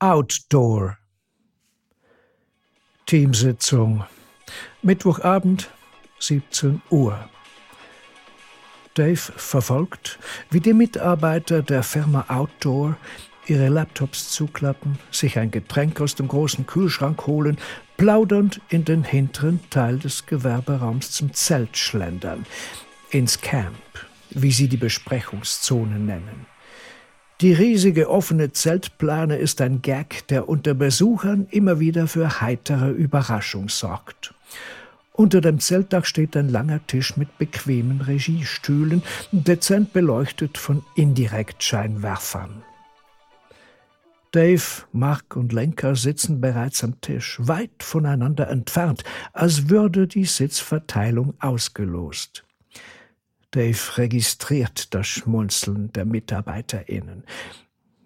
Outdoor. Teamsitzung. Mittwochabend, 17 Uhr. Dave verfolgt, wie die Mitarbeiter der Firma Outdoor ihre Laptops zuklappen, sich ein Getränk aus dem großen Kühlschrank holen, plaudernd in den hinteren Teil des Gewerberaums zum Zelt schlendern, ins Camp, wie sie die Besprechungszone nennen. Die riesige offene Zeltplane ist ein Gag, der unter Besuchern immer wieder für heitere Überraschung sorgt. Unter dem Zeltdach steht ein langer Tisch mit bequemen Regiestühlen, dezent beleuchtet von Indirektscheinwerfern. Dave, Mark und Lenker sitzen bereits am Tisch, weit voneinander entfernt, als würde die Sitzverteilung ausgelost. Dave registriert das Schmunzeln der MitarbeiterInnen.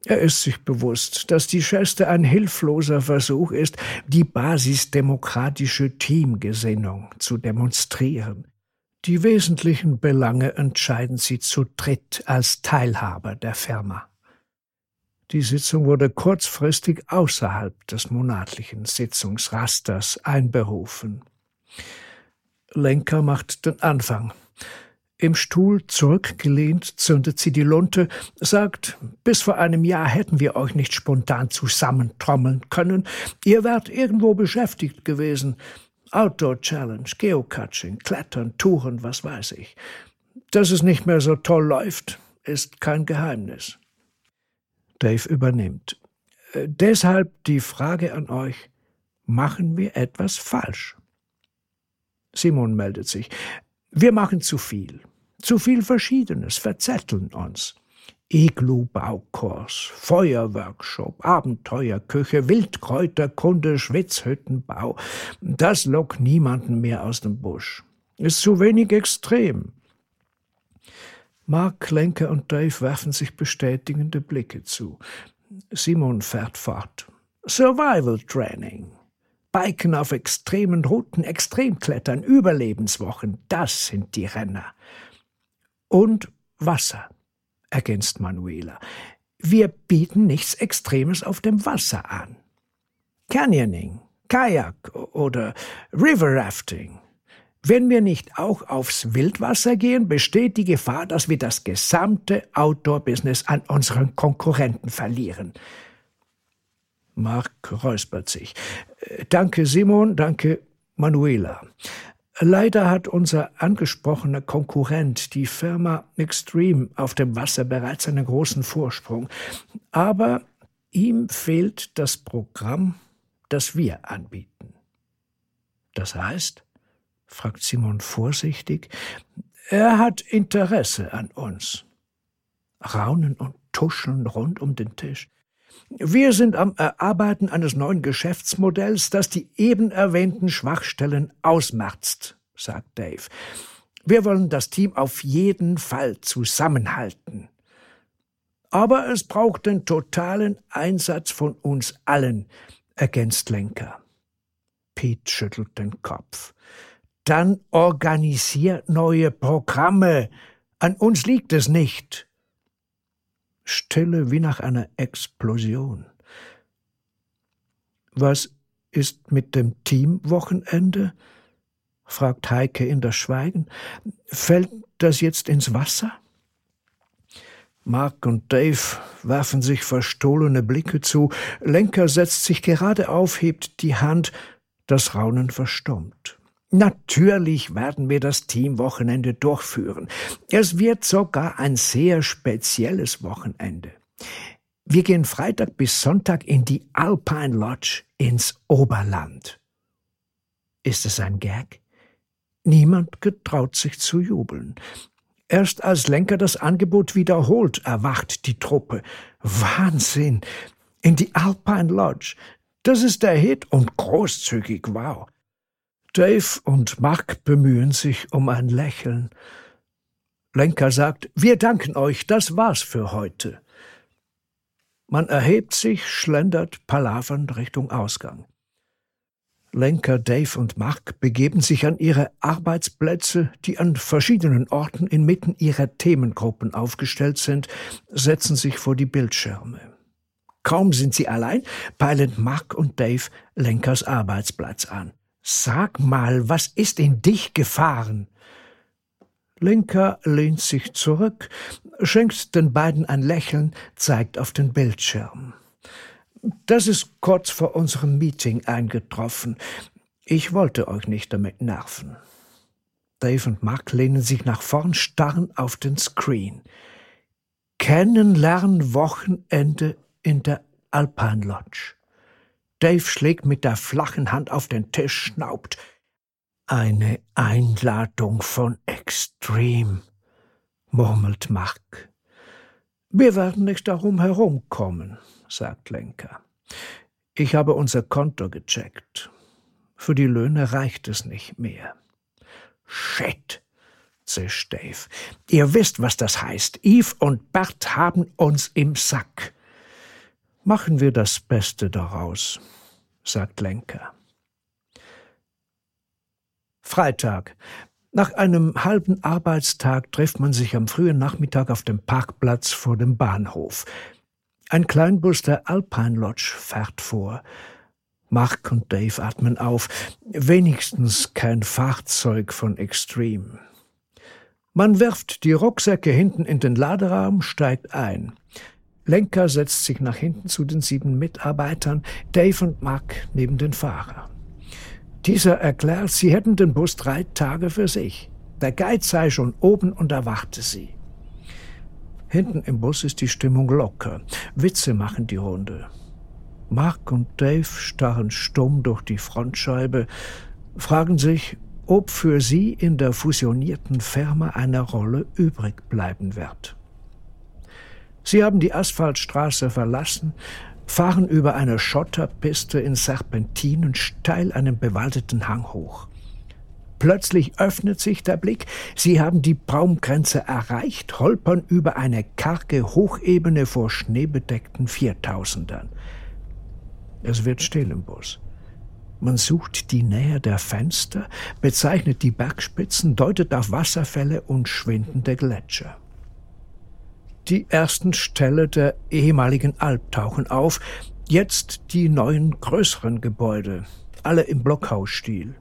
Er ist sich bewusst, dass die Geste ein hilfloser Versuch ist, die basisdemokratische Teamgesinnung zu demonstrieren. Die wesentlichen Belange entscheiden sie zu dritt als Teilhaber der Firma. Die Sitzung wurde kurzfristig außerhalb des monatlichen Sitzungsrasters einberufen. Lenker macht den Anfang. Im Stuhl zurückgelehnt zündet sie die Lunte, sagt, bis vor einem Jahr hätten wir euch nicht spontan zusammentrommeln können. Ihr wärt irgendwo beschäftigt gewesen. Outdoor Challenge, Geocaching, Klettern, Touren, was weiß ich. Dass es nicht mehr so toll läuft, ist kein Geheimnis. Dave übernimmt. Äh, deshalb die Frage an euch, machen wir etwas falsch? Simon meldet sich. Wir machen zu viel. Zu viel Verschiedenes, verzetteln uns. Iglu-Baukurs, Feuerworkshop, Abenteuerküche, Wildkräuterkunde, Schwitzhüttenbau. Das lockt niemanden mehr aus dem Busch. Ist zu wenig extrem. Mark, Lenker und Dave werfen sich bestätigende Blicke zu. Simon fährt fort. Survival Training. Biken auf extremen Routen, Extremklettern, Überlebenswochen, das sind die Renner. Und Wasser, ergänzt Manuela. Wir bieten nichts Extremes auf dem Wasser an. Canyoning, Kajak oder River Rafting. Wenn wir nicht auch aufs Wildwasser gehen, besteht die Gefahr, dass wir das gesamte Outdoor-Business an unseren Konkurrenten verlieren. Mark räuspert sich. Äh, danke, Simon, danke, Manuela. Leider hat unser angesprochener Konkurrent, die Firma Extreme, auf dem Wasser bereits einen großen Vorsprung. Aber ihm fehlt das Programm, das wir anbieten. Das heißt, fragt Simon vorsichtig, er hat Interesse an uns. Raunen und Tuscheln rund um den Tisch. Wir sind am Erarbeiten eines neuen Geschäftsmodells, das die eben erwähnten Schwachstellen ausmerzt, sagt Dave. Wir wollen das Team auf jeden Fall zusammenhalten. Aber es braucht den totalen Einsatz von uns allen, ergänzt Lenker. Pete schüttelt den Kopf. Dann organisier neue Programme. An uns liegt es nicht. Stille wie nach einer Explosion. Was ist mit dem Teamwochenende? fragt Heike in das Schweigen. Fällt das jetzt ins Wasser? Mark und Dave werfen sich verstohlene Blicke zu. Lenker setzt sich gerade auf, hebt die Hand. Das Raunen verstummt. Natürlich werden wir das Teamwochenende durchführen. Es wird sogar ein sehr spezielles Wochenende. Wir gehen Freitag bis Sonntag in die Alpine Lodge ins Oberland. Ist es ein Gag? Niemand getraut sich zu jubeln. Erst als Lenker das Angebot wiederholt, erwacht die Truppe. Wahnsinn! In die Alpine Lodge. Das ist der Hit und großzügig, wow. Dave und Mark bemühen sich um ein Lächeln. Lenker sagt, wir danken euch, das war's für heute. Man erhebt sich, schlendert palavernd Richtung Ausgang. Lenker, Dave und Mark begeben sich an ihre Arbeitsplätze, die an verschiedenen Orten inmitten ihrer Themengruppen aufgestellt sind, setzen sich vor die Bildschirme. Kaum sind sie allein, peilen Mark und Dave Lenkers Arbeitsplatz an. Sag mal, was ist in dich gefahren? Lenker lehnt sich zurück, schenkt den beiden ein Lächeln, zeigt auf den Bildschirm. Das ist kurz vor unserem Meeting eingetroffen. Ich wollte euch nicht damit nerven. Dave und Mark lehnen sich nach vorn, starren auf den Screen. Kennenlernwochenende in der Alpine Lodge. Dave schlägt mit der flachen Hand auf den Tisch, schnaubt. Eine Einladung von Extreme, murmelt Mark. Wir werden nicht darum herumkommen, sagt Lenker. Ich habe unser Konto gecheckt. Für die Löhne reicht es nicht mehr. Shit, zischt Dave. Ihr wisst, was das heißt. Eve und Bert haben uns im Sack. Machen wir das Beste daraus, sagt Lenker. Freitag. Nach einem halben Arbeitstag trifft man sich am frühen Nachmittag auf dem Parkplatz vor dem Bahnhof. Ein Kleinbus der Alpine Lodge fährt vor. Mark und Dave atmen auf. Wenigstens kein Fahrzeug von Extreme. Man wirft die Rucksäcke hinten in den Laderaum, steigt ein. Lenker setzt sich nach hinten zu den sieben Mitarbeitern, Dave und Mark neben den Fahrer. Dieser erklärt, sie hätten den Bus drei Tage für sich. Der Guide sei schon oben und erwarte sie. Hinten im Bus ist die Stimmung locker. Witze machen die Runde. Mark und Dave starren stumm durch die Frontscheibe, fragen sich, ob für sie in der fusionierten Firma eine Rolle übrig bleiben wird. Sie haben die Asphaltstraße verlassen, fahren über eine Schotterpiste in Serpentinen steil einen bewaldeten Hang hoch. Plötzlich öffnet sich der Blick, sie haben die Baumgrenze erreicht, holpern über eine karge Hochebene vor schneebedeckten Viertausendern. Es wird still im Bus. Man sucht die Nähe der Fenster, bezeichnet die Bergspitzen, deutet auf Wasserfälle und schwindende Gletscher. Die ersten Ställe der ehemaligen Alp tauchen auf, jetzt die neuen größeren Gebäude, alle im Blockhausstil.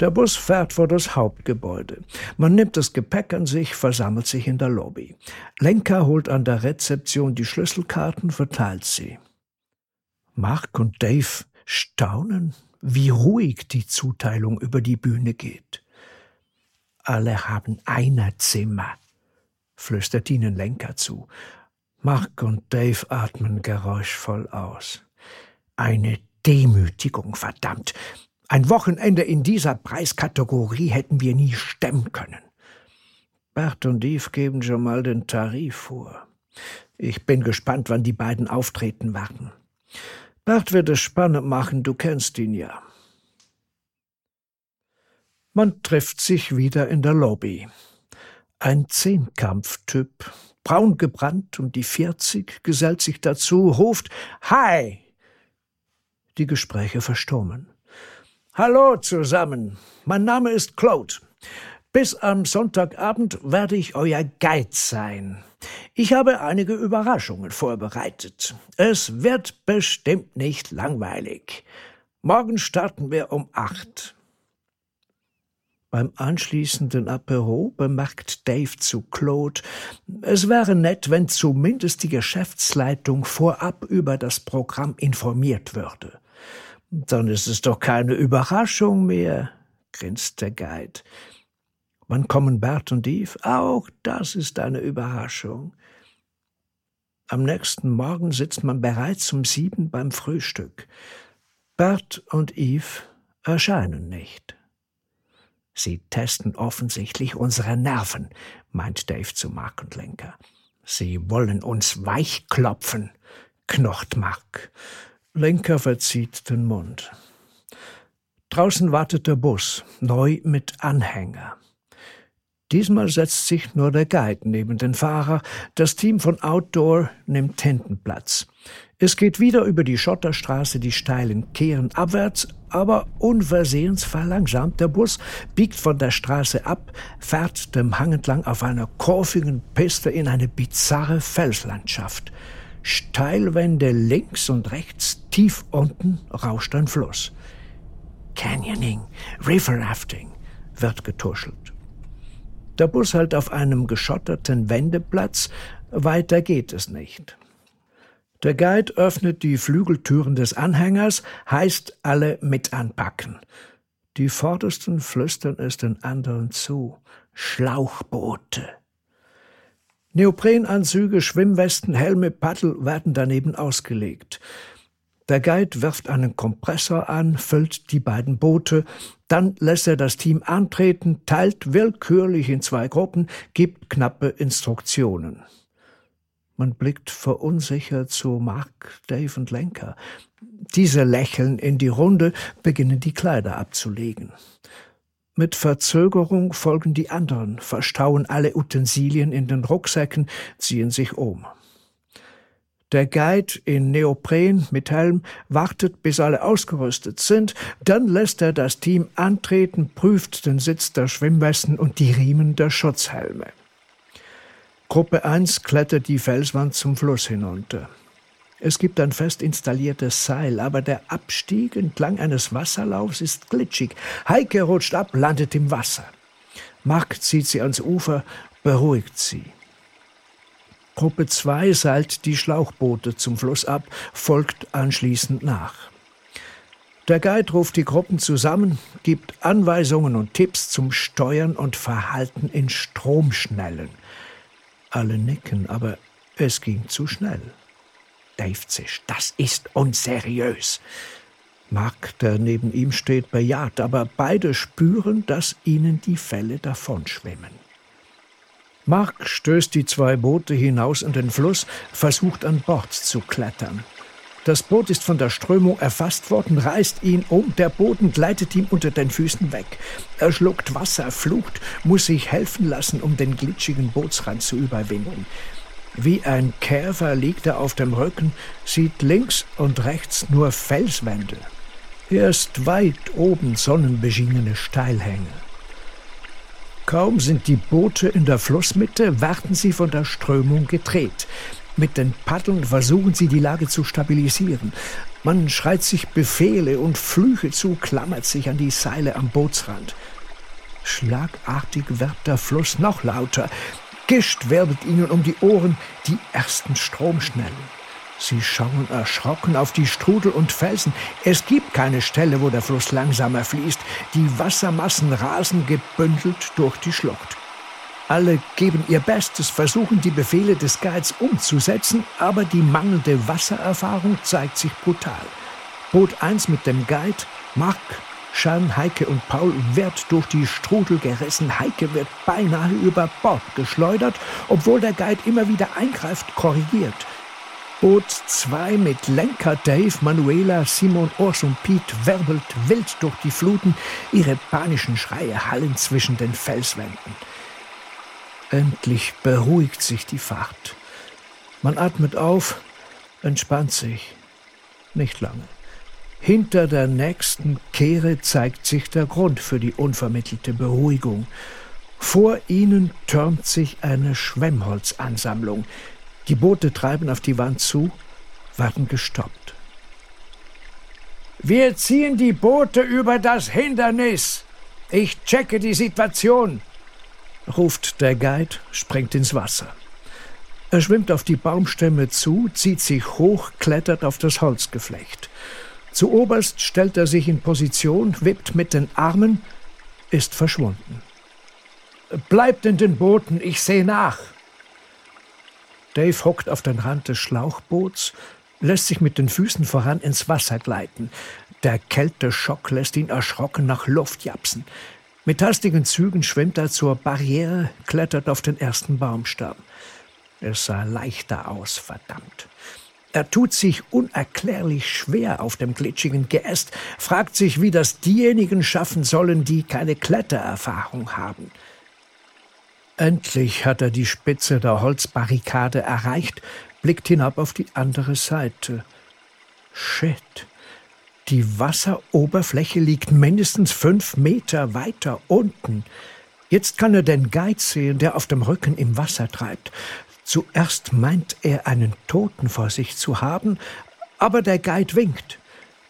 Der Bus fährt vor das Hauptgebäude. Man nimmt das Gepäck an sich, versammelt sich in der Lobby. Lenker holt an der Rezeption die Schlüsselkarten, verteilt sie. Mark und Dave staunen, wie ruhig die Zuteilung über die Bühne geht. Alle haben Einerzimmer, flüstert ihnen Lenker zu. Mark und Dave atmen geräuschvoll aus. Eine Demütigung, verdammt. Ein Wochenende in dieser Preiskategorie hätten wir nie stemmen können. Bert und Eve geben schon mal den Tarif vor. Ich bin gespannt, wann die beiden auftreten werden. Bert wird es spannend machen, du kennst ihn ja. Man trifft sich wieder in der Lobby. Ein Zehnkampftyp, braun gebrannt um die vierzig, gesellt sich dazu, ruft Hi! Die Gespräche verstummen. Hallo zusammen, mein Name ist Claude. Bis am Sonntagabend werde ich euer Guide sein. Ich habe einige Überraschungen vorbereitet. Es wird bestimmt nicht langweilig. Morgen starten wir um acht. Beim anschließenden Apero bemerkt Dave zu Claude, es wäre nett, wenn zumindest die Geschäftsleitung vorab über das Programm informiert würde. Dann ist es doch keine Überraschung mehr, grinst der Guide. Wann kommen Bert und Eve? Auch das ist eine Überraschung. Am nächsten Morgen sitzt man bereits um sieben beim Frühstück. Bert und Eve erscheinen nicht. Sie testen offensichtlich unsere Nerven, meint Dave zu Mark und Lenker. Sie wollen uns weichklopfen, knocht Mark. Lenker verzieht den Mund. Draußen wartet der Bus, neu mit Anhänger. Diesmal setzt sich nur der Guide neben den Fahrer. Das Team von Outdoor nimmt hinten Platz. Es geht wieder über die Schotterstraße, die steilen Kehren abwärts, aber unversehens verlangsamt der Bus, biegt von der Straße ab, fährt dem Hang entlang auf einer kurvigen Piste in eine bizarre Felslandschaft. Steilwände links und rechts, tief unten rauscht ein Fluss. Canyoning, River Rafting wird getuschelt. Der Bus hält auf einem geschotterten Wendeplatz, weiter geht es nicht. Der Guide öffnet die Flügeltüren des Anhängers, heißt alle mit anpacken. Die Vordersten flüstern es den anderen zu. Schlauchboote. Neoprenanzüge, Schwimmwesten, Helme, Paddel werden daneben ausgelegt. Der Guide wirft einen Kompressor an, füllt die beiden Boote, dann lässt er das Team antreten, teilt willkürlich in zwei Gruppen, gibt knappe Instruktionen. Man blickt verunsichert zu Mark, Dave und Lenker. Diese lächeln in die Runde, beginnen die Kleider abzulegen. Mit Verzögerung folgen die anderen, verstauen alle Utensilien in den Rucksäcken, ziehen sich um. Der Guide in Neopren mit Helm wartet, bis alle ausgerüstet sind, dann lässt er das Team antreten, prüft den Sitz der Schwimmwesten und die Riemen der Schutzhelme. Gruppe 1 klettert die Felswand zum Fluss hinunter. Es gibt ein fest installiertes Seil, aber der Abstieg entlang eines Wasserlaufs ist glitschig. Heike rutscht ab, landet im Wasser. Mark zieht sie ans Ufer, beruhigt sie. Gruppe 2 seilt die Schlauchboote zum Fluss ab, folgt anschließend nach. Der Guide ruft die Gruppen zusammen, gibt Anweisungen und Tipps zum Steuern und Verhalten in Stromschnellen. Alle nicken, aber es ging zu schnell. Dave zischt. Das ist unseriös. Mark, der neben ihm steht, bejaht, aber beide spüren, dass ihnen die Fälle davonschwimmen. Mark stößt die zwei Boote hinaus in den Fluss, versucht an Bord zu klettern. Das Boot ist von der Strömung erfasst worden, reißt ihn um, der Boden gleitet ihm unter den Füßen weg. Er schluckt Wasser, flucht, muss sich helfen lassen, um den glitschigen Bootsrand zu überwinden. Wie ein Käfer liegt er auf dem Rücken, sieht links und rechts nur Felswände. Erst weit oben sonnenbeschienene Steilhänge. Kaum sind die Boote in der Flussmitte, werden sie von der Strömung gedreht. Mit den Paddeln versuchen sie die Lage zu stabilisieren. Man schreit sich Befehle und Flüche zu, klammert sich an die Seile am Bootsrand. Schlagartig wird der Fluss noch lauter. Gischt wirbelt ihnen um die Ohren die ersten Stromschnellen. Sie schauen erschrocken auf die Strudel und Felsen. Es gibt keine Stelle, wo der Fluss langsamer fließt. Die Wassermassen rasen gebündelt durch die Schlucht. Alle geben ihr Bestes, versuchen die Befehle des Guides umzusetzen, aber die mangelnde Wassererfahrung zeigt sich brutal. Boot 1 mit dem Guide, Mark, Schan, Heike und Paul wird durch die Strudel gerissen. Heike wird beinahe über Bord geschleudert, obwohl der Guide immer wieder eingreift, korrigiert. Boot 2 mit Lenker Dave, Manuela, Simon, Urs und Pete wirbelt wild durch die Fluten. Ihre panischen Schreie hallen zwischen den Felswänden. Endlich beruhigt sich die Fahrt. Man atmet auf, entspannt sich. Nicht lange. Hinter der nächsten Kehre zeigt sich der Grund für die unvermittelte Beruhigung. Vor ihnen türmt sich eine Schwemmholzansammlung. Die Boote treiben auf die Wand zu, werden gestoppt. Wir ziehen die Boote über das Hindernis. Ich checke die Situation, ruft der Guide, springt ins Wasser. Er schwimmt auf die Baumstämme zu, zieht sich hoch, klettert auf das Holzgeflecht. Zu oberst stellt er sich in Position, wippt mit den Armen, ist verschwunden. Bleibt in den Booten, ich sehe nach. Dave hockt auf den Rand des Schlauchboots, lässt sich mit den Füßen voran ins Wasser gleiten. Der Kälteschock lässt ihn erschrocken nach Luft japsen. Mit hastigen Zügen schwimmt er zur Barriere, klettert auf den ersten Baumstamm. Es sah leichter aus, verdammt. Er tut sich unerklärlich schwer auf dem glitschigen Geäst, fragt sich, wie das diejenigen schaffen sollen, die keine Klettererfahrung haben. Endlich hat er die Spitze der Holzbarrikade erreicht, blickt hinab auf die andere Seite. Shit. Die Wasseroberfläche liegt mindestens fünf Meter weiter unten. Jetzt kann er den Guide sehen, der auf dem Rücken im Wasser treibt. Zuerst meint er, einen Toten vor sich zu haben, aber der Guide winkt.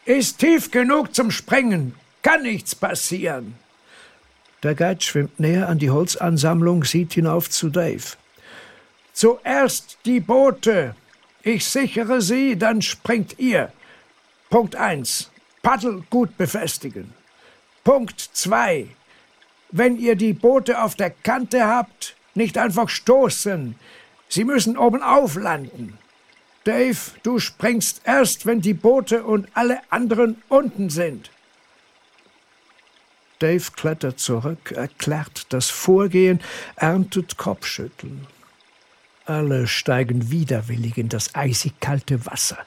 Ist tief genug zum Springen, kann nichts passieren. Der Guide schwimmt näher an die Holzansammlung, sieht hinauf zu Dave. Zuerst die Boote. Ich sichere sie, dann springt ihr. Punkt 1. Paddel gut befestigen. Punkt 2. Wenn ihr die Boote auf der Kante habt, nicht einfach stoßen. Sie müssen oben auflanden. Dave, du springst erst, wenn die Boote und alle anderen unten sind. Dave klettert zurück, erklärt das Vorgehen, erntet Kopfschütteln. Alle steigen widerwillig in das eisig kalte Wasser,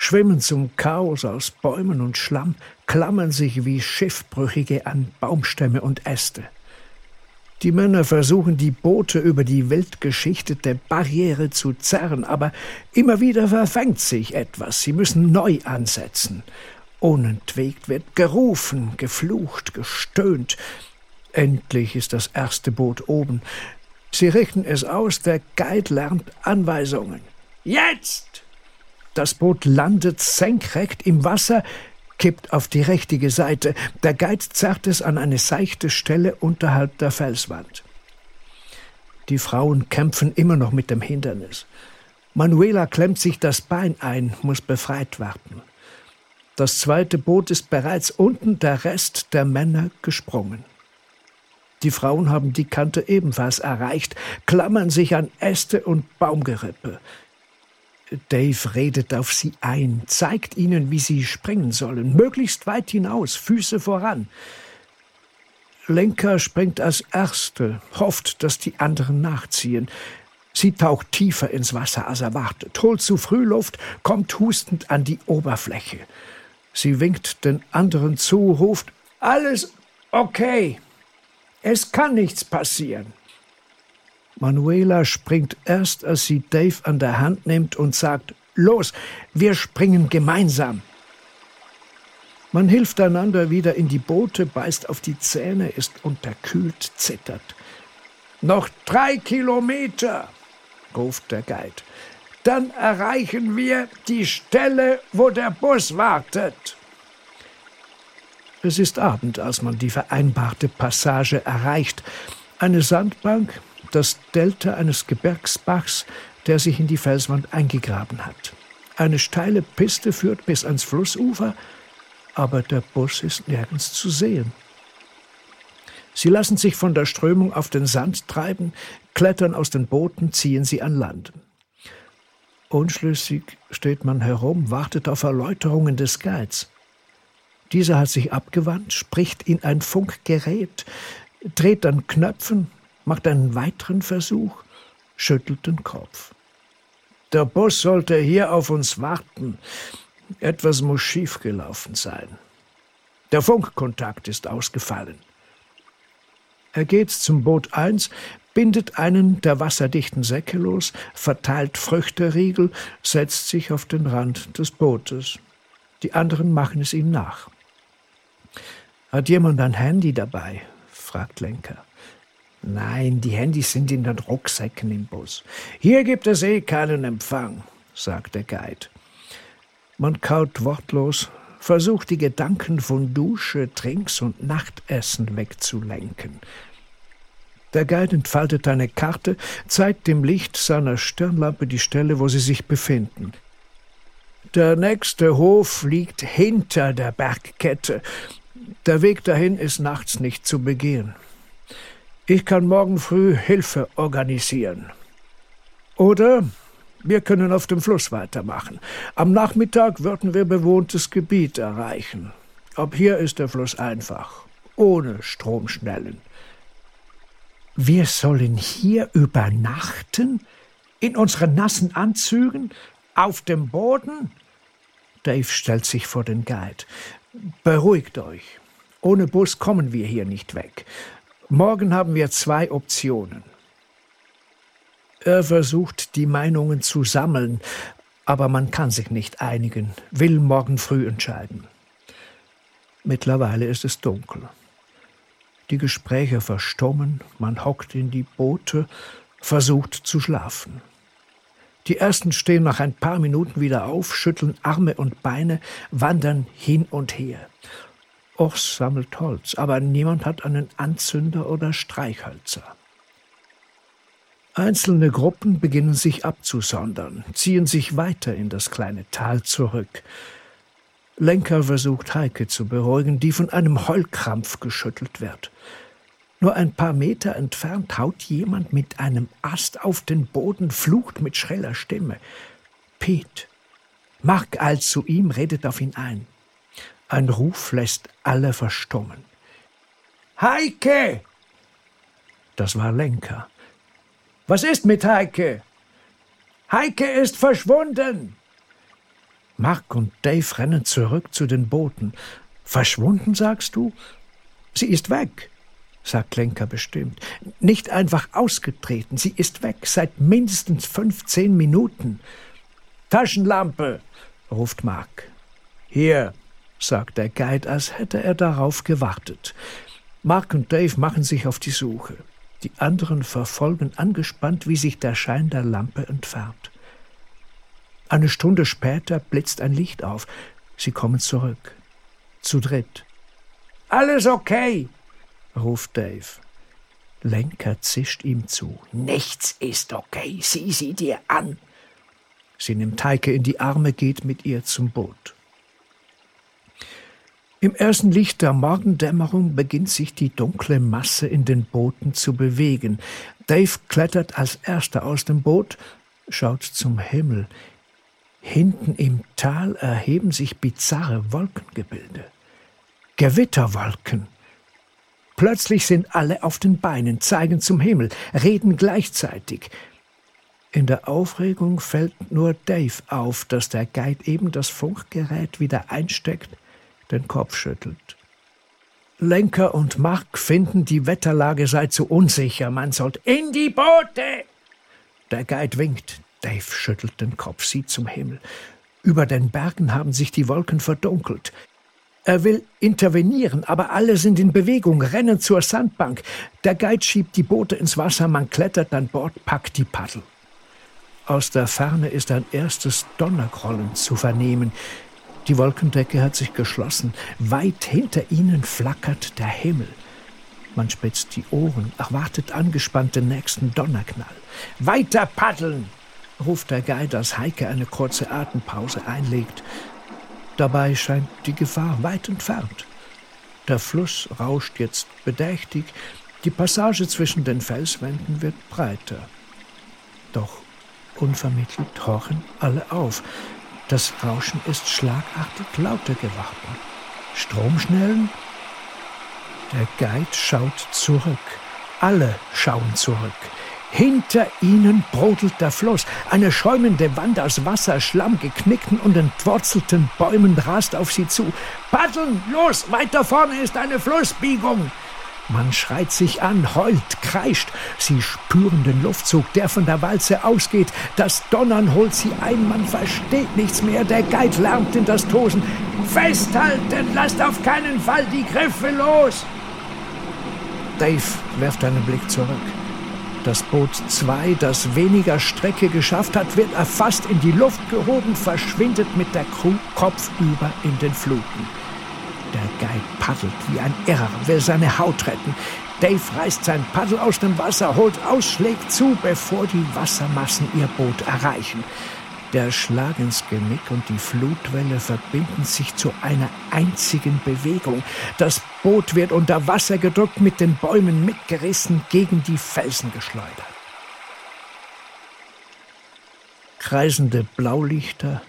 schwimmen zum Chaos aus Bäumen und Schlamm, klammern sich wie Schiffbrüchige an Baumstämme und Äste. Die Männer versuchen, die Boote über die wild geschichtete Barriere zu zerren, aber immer wieder verfängt sich etwas. Sie müssen neu ansetzen. Unentwegt wird gerufen, geflucht, gestöhnt. Endlich ist das erste Boot oben. Sie richten es aus, der Guide lernt Anweisungen. Jetzt! Das Boot landet senkrecht im Wasser, kippt auf die richtige Seite. Der Guide zerrt es an eine seichte Stelle unterhalb der Felswand. Die Frauen kämpfen immer noch mit dem Hindernis. Manuela klemmt sich das Bein ein, muss befreit werden. Das zweite Boot ist bereits unten, der Rest der Männer gesprungen. Die Frauen haben die Kante ebenfalls erreicht, klammern sich an Äste und Baumgerippe. Dave redet auf sie ein, zeigt ihnen, wie sie springen sollen, möglichst weit hinaus, Füße voran. Lenker springt als Erste, hofft, dass die anderen nachziehen. Sie taucht tiefer ins Wasser, als erwartet, holt zu früh Luft, kommt hustend an die Oberfläche. Sie winkt den anderen zu, ruft Alles okay. Es kann nichts passieren. Manuela springt erst, als sie Dave an der Hand nimmt und sagt Los, wir springen gemeinsam. Man hilft einander wieder in die Boote, beißt auf die Zähne, ist unterkühlt, zittert. Noch drei Kilometer, ruft der Guide dann erreichen wir die Stelle, wo der Bus wartet. Es ist Abend, als man die vereinbarte Passage erreicht. Eine Sandbank, das Delta eines Gebirgsbachs, der sich in die Felswand eingegraben hat. Eine steile Piste führt bis ans Flussufer, aber der Bus ist nirgends zu sehen. Sie lassen sich von der Strömung auf den Sand treiben, klettern aus den Booten, ziehen sie an Land. Unschlüssig steht man herum, wartet auf Erläuterungen des Guides. Dieser hat sich abgewandt, spricht in ein Funkgerät, dreht an Knöpfen, macht einen weiteren Versuch, schüttelt den Kopf. Der Bus sollte hier auf uns warten. Etwas muss schiefgelaufen sein. Der Funkkontakt ist ausgefallen. Er geht zum Boot 1, bindet einen der wasserdichten Säcke los, verteilt Früchteriegel, setzt sich auf den Rand des Bootes. Die anderen machen es ihm nach. Hat jemand ein Handy dabei? fragt Lenker. Nein, die Handys sind in den Rucksäcken im Bus. Hier gibt es eh keinen Empfang, sagt der Guide. Man kaut wortlos, versucht die Gedanken von Dusche, Trinks und Nachtessen wegzulenken. Der Guide entfaltet eine Karte, zeigt dem Licht seiner Stirnlampe die Stelle, wo sie sich befinden. Der nächste Hof liegt hinter der Bergkette. Der Weg dahin ist nachts nicht zu begehen. Ich kann morgen früh Hilfe organisieren. Oder wir können auf dem Fluss weitermachen. Am Nachmittag würden wir bewohntes Gebiet erreichen. Ab hier ist der Fluss einfach, ohne Stromschnellen. Wir sollen hier übernachten? In unseren nassen Anzügen? Auf dem Boden? Dave stellt sich vor den Guide. Beruhigt euch. Ohne Bus kommen wir hier nicht weg. Morgen haben wir zwei Optionen. Er versucht, die Meinungen zu sammeln, aber man kann sich nicht einigen, will morgen früh entscheiden. Mittlerweile ist es dunkel. Die Gespräche verstummen, man hockt in die Boote, versucht zu schlafen. Die ersten stehen nach ein paar Minuten wieder auf, schütteln Arme und Beine, wandern hin und her. Ors sammelt Holz, aber niemand hat einen Anzünder oder Streichhölzer. Einzelne Gruppen beginnen sich abzusondern, ziehen sich weiter in das kleine Tal zurück. Lenker versucht Heike zu beruhigen, die von einem Heulkrampf geschüttelt wird. Nur ein paar Meter entfernt haut jemand mit einem Ast auf den Boden, flucht mit schreller Stimme. Pete. Mark eilt zu ihm, redet auf ihn ein. Ein Ruf lässt alle verstummen. Heike! Das war Lenker. Was ist mit Heike? Heike ist verschwunden! Mark und Dave rennen zurück zu den Booten. Verschwunden, sagst du? Sie ist weg, sagt Lenker bestimmt. Nicht einfach ausgetreten, sie ist weg, seit mindestens fünfzehn Minuten. Taschenlampe, ruft Mark. Hier, sagt der Guide, als hätte er darauf gewartet. Mark und Dave machen sich auf die Suche. Die anderen verfolgen angespannt, wie sich der Schein der Lampe entfernt. Eine Stunde später blitzt ein Licht auf. Sie kommen zurück. Zu dritt. Alles okay, ruft Dave. Lenker zischt ihm zu. Nichts ist okay. Sieh sie dir an. Sie nimmt Heike in die Arme, geht mit ihr zum Boot. Im ersten Licht der Morgendämmerung beginnt sich die dunkle Masse in den Booten zu bewegen. Dave klettert als erster aus dem Boot, schaut zum Himmel. Hinten im Tal erheben sich bizarre Wolkengebilde. Gewitterwolken. Plötzlich sind alle auf den Beinen, zeigen zum Himmel, reden gleichzeitig. In der Aufregung fällt nur Dave auf, dass der Guide eben das Funkgerät wieder einsteckt den Kopf schüttelt. Lenker und Mark finden, die Wetterlage sei zu unsicher, man sollte in die Boote! Der Guide winkt. Dave schüttelt den Kopf, sieht zum Himmel. Über den Bergen haben sich die Wolken verdunkelt. Er will intervenieren, aber alle sind in Bewegung, rennen zur Sandbank. Der Guide schiebt die Boote ins Wasser, man klettert an Bord, packt die Paddel. Aus der Ferne ist ein erstes Donnergrollen zu vernehmen. Die Wolkendecke hat sich geschlossen. Weit hinter ihnen flackert der Himmel. Man spitzt die Ohren, erwartet angespannt den nächsten Donnerknall. Weiter paddeln! ruft der Guide, als Heike eine kurze Atempause einlegt. Dabei scheint die Gefahr weit entfernt. Der Fluss rauscht jetzt bedächtig, die Passage zwischen den Felswänden wird breiter. Doch unvermittelt horchen alle auf. Das Rauschen ist schlagartig lauter geworden. Stromschnellen? Der Guide schaut zurück. Alle schauen zurück. Hinter ihnen brodelt der Fluss. Eine schäumende Wand aus Wasser, Schlamm, geknickten und entwurzelten Bäumen rast auf sie zu. Paddeln, los! Weiter vorne ist eine Flussbiegung! Man schreit sich an, heult, kreischt. Sie spüren den Luftzug, der von der Walze ausgeht. Das Donnern holt sie ein, man versteht nichts mehr. Der Guide lärmt in das Tosen. Festhalten, lasst auf keinen Fall die Griffe los! Dave werft einen Blick zurück. Das Boot 2, das weniger Strecke geschafft hat, wird erfasst in die Luft gehoben, verschwindet mit der Crew kopfüber in den Fluten. Der Guide paddelt wie ein Irrer, will seine Haut retten. Dave reißt sein Paddel aus dem Wasser, holt aus, schlägt zu, bevor die Wassermassen ihr Boot erreichen. Der Schlag ins Genick und die Flutwelle verbinden sich zu einer einzigen Bewegung. Das Boot wird unter Wasser gedrückt, mit den Bäumen mitgerissen, gegen die Felsen geschleudert. Kreisende Blaulichter,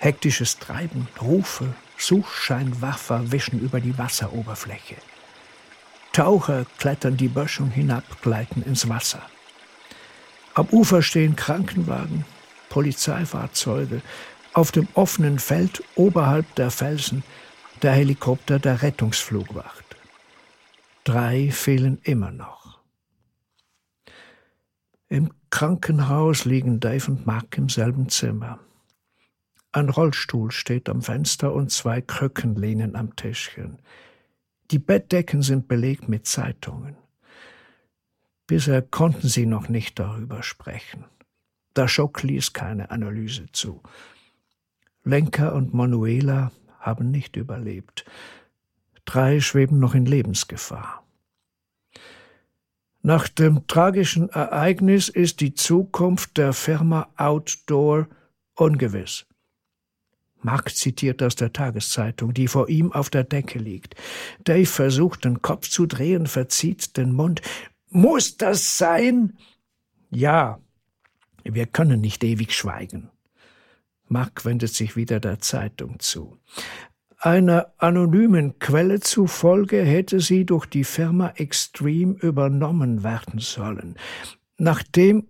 hektisches Treiben, Rufe, Suchscheinwerfer wischen über die Wasseroberfläche. Taucher klettern die Böschung hinab, gleiten ins Wasser. Am Ufer stehen Krankenwagen, Polizeifahrzeuge, auf dem offenen Feld oberhalb der Felsen der Helikopter der Rettungsflugwacht. Drei fehlen immer noch. Im Krankenhaus liegen Dave und Mark im selben Zimmer. Ein Rollstuhl steht am Fenster und zwei Krücken lehnen am Tischchen. Die Bettdecken sind belegt mit Zeitungen. Bisher konnten sie noch nicht darüber sprechen. Der Schock ließ keine Analyse zu. Lenker und Manuela haben nicht überlebt. Drei schweben noch in Lebensgefahr. Nach dem tragischen Ereignis ist die Zukunft der Firma Outdoor ungewiss. Mark zitiert aus der Tageszeitung, die vor ihm auf der Decke liegt. Dave versucht, den Kopf zu drehen, verzieht den Mund. Muss das sein? Ja, wir können nicht ewig schweigen. Mark wendet sich wieder der Zeitung zu. Einer anonymen Quelle zufolge hätte sie durch die Firma Extreme übernommen werden sollen. Nachdem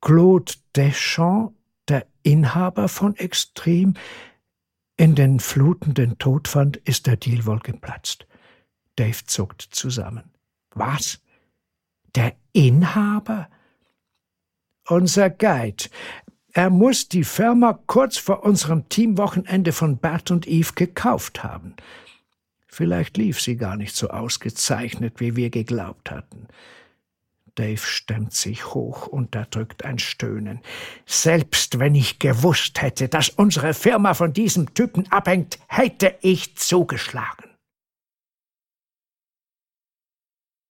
Claude Deschamps, der Inhaber von Extreme, in den Fluten den Tod fand, ist der Deal wohl geplatzt. Dave zuckt zusammen. Was? Der Inhaber? Unser Guide. Er muss die Firma kurz vor unserem Teamwochenende von Bert und Eve gekauft haben. Vielleicht lief sie gar nicht so ausgezeichnet, wie wir geglaubt hatten. Dave stemmt sich hoch, unterdrückt ein Stöhnen. Selbst wenn ich gewusst hätte, dass unsere Firma von diesem Typen abhängt, hätte ich zugeschlagen.